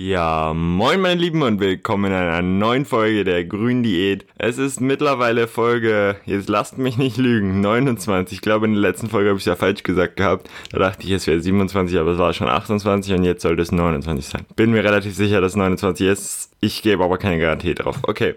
Ja, moin meine Lieben und willkommen in einer neuen Folge der Grünen Diät. Es ist mittlerweile Folge, jetzt lasst mich nicht lügen, 29. Ich glaube in der letzten Folge habe ich es ja falsch gesagt gehabt. Da dachte ich, es wäre 27, aber es war schon 28 und jetzt sollte es 29 sein. Bin mir relativ sicher, dass es 29 ist. Ich gebe aber keine Garantie drauf. Okay.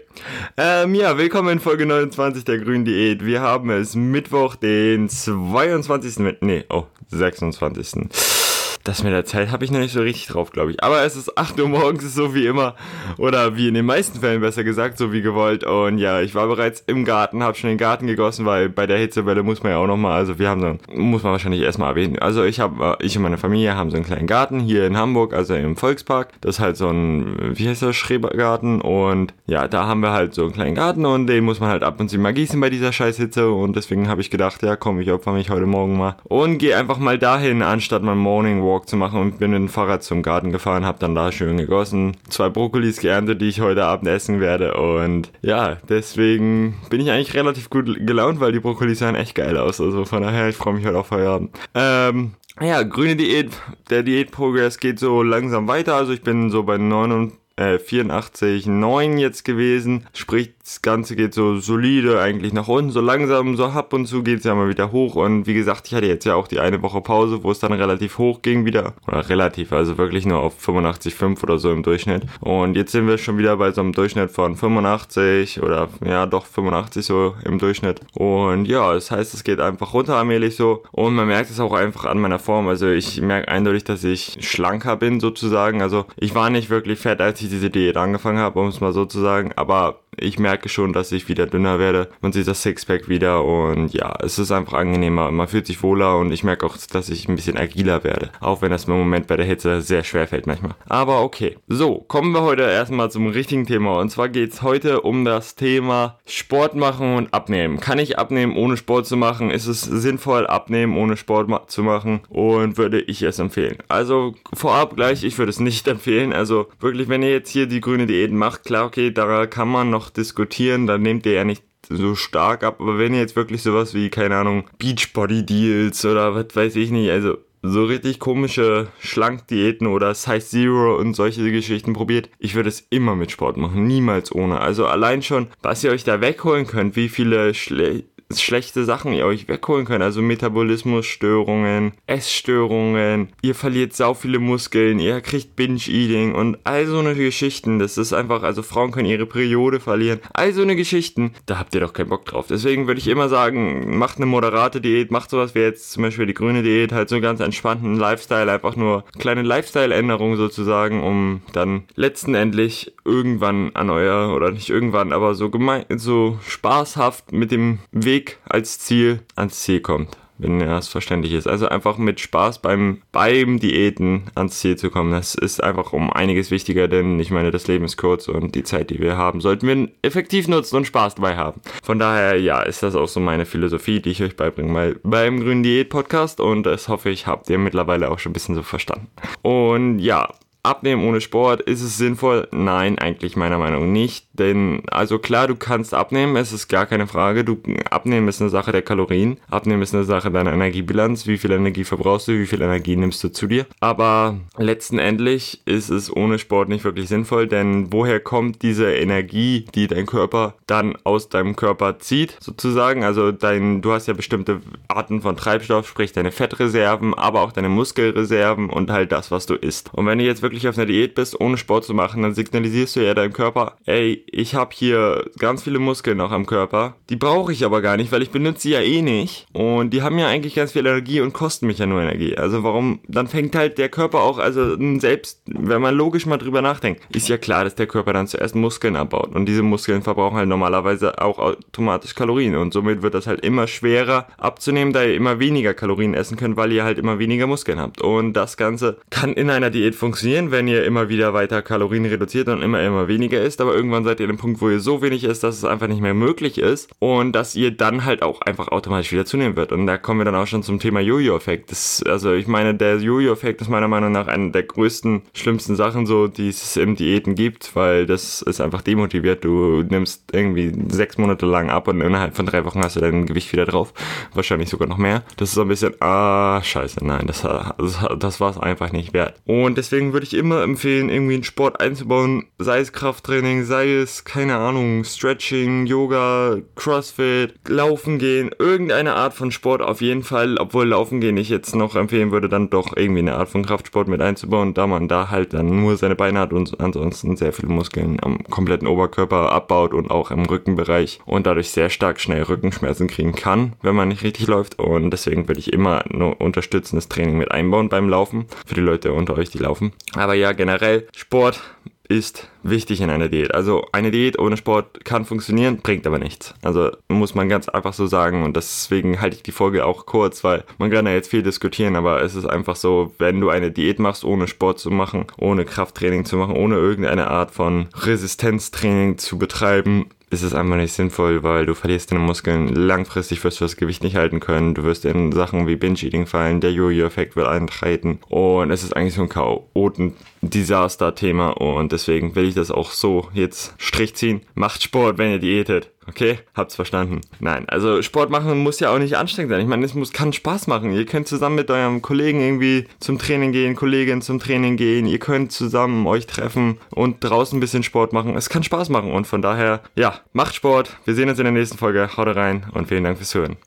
Ähm, ja, willkommen in Folge 29 der Grünen Diät. Wir haben es Mittwoch, den 22. Nee, oh, 26 das mit der Zeit habe ich noch nicht so richtig drauf, glaube ich. Aber es ist 8 Uhr morgens, so wie immer. Oder wie in den meisten Fällen besser gesagt, so wie gewollt. Und ja, ich war bereits im Garten, habe schon den Garten gegossen, weil bei der Hitzewelle muss man ja auch nochmal, also wir haben so, muss man wahrscheinlich erstmal erwähnen. Also ich habe, ich und meine Familie haben so einen kleinen Garten hier in Hamburg, also im Volkspark. Das ist halt so ein, wie heißt das, Schrebergarten. Und ja, da haben wir halt so einen kleinen Garten und den muss man halt ab und zu mal gießen bei dieser Scheißhitze. Und deswegen habe ich gedacht, ja komm, ich opfer mich heute Morgen mal. Und gehe einfach mal dahin, anstatt mein Morning Walk Walk zu machen und bin mit dem Fahrrad zum Garten gefahren, habe dann da schön gegossen, zwei Brokkolis geerntet, die ich heute Abend essen werde und ja, deswegen bin ich eigentlich relativ gut gelaunt, weil die Brokkolis sahen echt geil aus, also von daher, ich freue mich heute auf Feierabend. Ähm, ja, grüne Diät, der Diätprogress geht so langsam weiter, also ich bin so bei 89 äh, 84,9 jetzt gewesen. Sprich, das Ganze geht so solide eigentlich nach unten, so langsam, so ab und zu geht es ja mal wieder hoch. Und wie gesagt, ich hatte jetzt ja auch die eine Woche Pause, wo es dann relativ hoch ging wieder. Oder relativ, also wirklich nur auf 85,5 oder so im Durchschnitt. Und jetzt sind wir schon wieder bei so einem Durchschnitt von 85 oder ja doch 85 so im Durchschnitt. Und ja, das heißt, es geht einfach runter allmählich so. Und man merkt es auch einfach an meiner Form. Also ich merke eindeutig, dass ich schlanker bin sozusagen. Also ich war nicht wirklich fett, als ich diese Diät angefangen habe, um es mal so zu sagen. Aber ich merke schon, dass ich wieder dünner werde. Man sieht das Sixpack wieder und ja, es ist einfach angenehmer. Man fühlt sich wohler und ich merke auch, dass ich ein bisschen agiler werde. Auch wenn das im Moment bei der Hitze sehr schwer fällt manchmal. Aber okay. So, kommen wir heute erstmal zum richtigen Thema. Und zwar geht es heute um das Thema Sport machen und abnehmen. Kann ich abnehmen, ohne Sport zu machen? Ist es sinnvoll, abnehmen, ohne Sport ma zu machen? Und würde ich es empfehlen? Also vorab gleich, ich würde es nicht empfehlen. Also wirklich, wenn ihr jetzt hier die grüne Diät macht, klar, okay, da kann man noch diskutieren, dann nehmt ihr ja nicht so stark ab. Aber wenn ihr jetzt wirklich sowas wie, keine Ahnung, Beachbody Deals oder was weiß ich nicht, also so richtig komische Schlankdiäten oder Size Zero und solche Geschichten probiert, ich würde es immer mit Sport machen, niemals ohne. Also allein schon, was ihr euch da wegholen könnt, wie viele Schle schlechte Sachen ihr euch wegholen könnt. Also Metabolismusstörungen, Essstörungen, ihr verliert sau viele Muskeln, ihr kriegt Binge-Eating und all so eine Geschichten. Das ist einfach, also Frauen können ihre Periode verlieren. All so eine Geschichten, da habt ihr doch keinen Bock drauf. Deswegen würde ich immer sagen, macht eine moderate Diät, macht sowas wie jetzt zum Beispiel die grüne Diät, halt so ganz entspannten Lifestyle, einfach nur kleine Lifestyle-Änderungen sozusagen, um dann letztendlich irgendwann an euer, oder nicht irgendwann, aber so gemein, so spaßhaft mit dem Weg Weg als Ziel ans Ziel kommt, wenn das verständlich ist. Also einfach mit Spaß beim, beim Diäten ans Ziel zu kommen. Das ist einfach um einiges wichtiger, denn ich meine, das Leben ist kurz und die Zeit, die wir haben, sollten wir effektiv nutzen und Spaß dabei haben. Von daher, ja, ist das auch so meine Philosophie, die ich euch beibringe mal beim Grünen Diät Podcast und das hoffe ich, habt ihr mittlerweile auch schon ein bisschen so verstanden. Und ja, Abnehmen ohne Sport, ist es sinnvoll? Nein, eigentlich meiner Meinung nach nicht. Denn, also klar, du kannst abnehmen, es ist gar keine Frage. Du, abnehmen ist eine Sache der Kalorien. Abnehmen ist eine Sache deiner Energiebilanz. Wie viel Energie verbrauchst du, wie viel Energie nimmst du zu dir? Aber letztendlich ist es ohne Sport nicht wirklich sinnvoll, denn woher kommt diese Energie, die dein Körper dann aus deinem Körper zieht, sozusagen? Also dein, du hast ja bestimmte Arten von Treibstoff, sprich deine Fettreserven, aber auch deine Muskelreserven und halt das, was du isst. Und wenn du jetzt wirklich wirklich auf einer Diät bist, ohne Sport zu machen, dann signalisierst du ja deinem Körper, ey, ich habe hier ganz viele Muskeln noch am Körper, die brauche ich aber gar nicht, weil ich benutze sie ja eh nicht. Und die haben ja eigentlich ganz viel Energie und kosten mich ja nur Energie. Also warum, dann fängt halt der Körper auch, also selbst, wenn man logisch mal drüber nachdenkt, ist ja klar, dass der Körper dann zuerst Muskeln abbaut. Und diese Muskeln verbrauchen halt normalerweise auch automatisch Kalorien. Und somit wird das halt immer schwerer abzunehmen, da ihr immer weniger Kalorien essen könnt, weil ihr halt immer weniger Muskeln habt. Und das Ganze kann in einer Diät funktionieren, passieren, wenn ihr immer wieder weiter Kalorien reduziert und immer, immer weniger isst, aber irgendwann seid ihr an dem Punkt, wo ihr so wenig isst, dass es einfach nicht mehr möglich ist und dass ihr dann halt auch einfach automatisch wieder zunehmen wird. Und da kommen wir dann auch schon zum Thema Jojo-Effekt. Also ich meine, der Jojo-Effekt ist meiner Meinung nach eine der größten, schlimmsten Sachen so, die es im Diäten gibt, weil das ist einfach demotiviert. Du nimmst irgendwie sechs Monate lang ab und innerhalb von drei Wochen hast du dein Gewicht wieder drauf. Wahrscheinlich sogar noch mehr. Das ist so ein bisschen, ah, scheiße, nein, das, das, das war es einfach nicht wert. Und deswegen würde ich ich immer empfehlen, irgendwie einen Sport einzubauen, sei es Krafttraining, sei es, keine Ahnung, Stretching, Yoga, Crossfit, Laufen gehen, irgendeine Art von Sport auf jeden Fall, obwohl Laufen gehen ich jetzt noch empfehlen würde, dann doch irgendwie eine Art von Kraftsport mit einzubauen, da man da halt dann nur seine Beine hat und ansonsten sehr viele Muskeln am kompletten Oberkörper abbaut und auch im Rückenbereich und dadurch sehr stark schnell Rückenschmerzen kriegen kann, wenn man nicht richtig läuft. Und deswegen würde ich immer nur unterstützendes Training mit einbauen beim Laufen, für die Leute unter euch, die laufen. Aber ja, generell Sport ist wichtig in einer Diät. Also eine Diät ohne Sport kann funktionieren, bringt aber nichts. Also muss man ganz einfach so sagen und deswegen halte ich die Folge auch kurz, weil man kann ja jetzt viel diskutieren, aber es ist einfach so, wenn du eine Diät machst, ohne Sport zu machen, ohne Krafttraining zu machen, ohne irgendeine Art von Resistenztraining zu betreiben, ist es einfach nicht sinnvoll, weil du verlierst deine Muskeln. Langfristig wirst du das Gewicht nicht halten können. Du wirst in Sachen wie Binge-Eating fallen. Der Jojo-Effekt wird eintreten. Und es ist eigentlich so ein Chaoten-Desaster-Thema. Und deswegen will ich das auch so jetzt Strich ziehen. Macht Sport, wenn ihr diätet. Okay, habt's verstanden. Nein, also Sport machen muss ja auch nicht anstrengend sein. Ich meine, es muss, kann Spaß machen. Ihr könnt zusammen mit eurem Kollegen irgendwie zum Training gehen, Kollegin zum Training gehen. Ihr könnt zusammen euch treffen und draußen ein bisschen Sport machen. Es kann Spaß machen und von daher, ja, macht Sport. Wir sehen uns in der nächsten Folge. Haut rein und vielen Dank fürs Hören.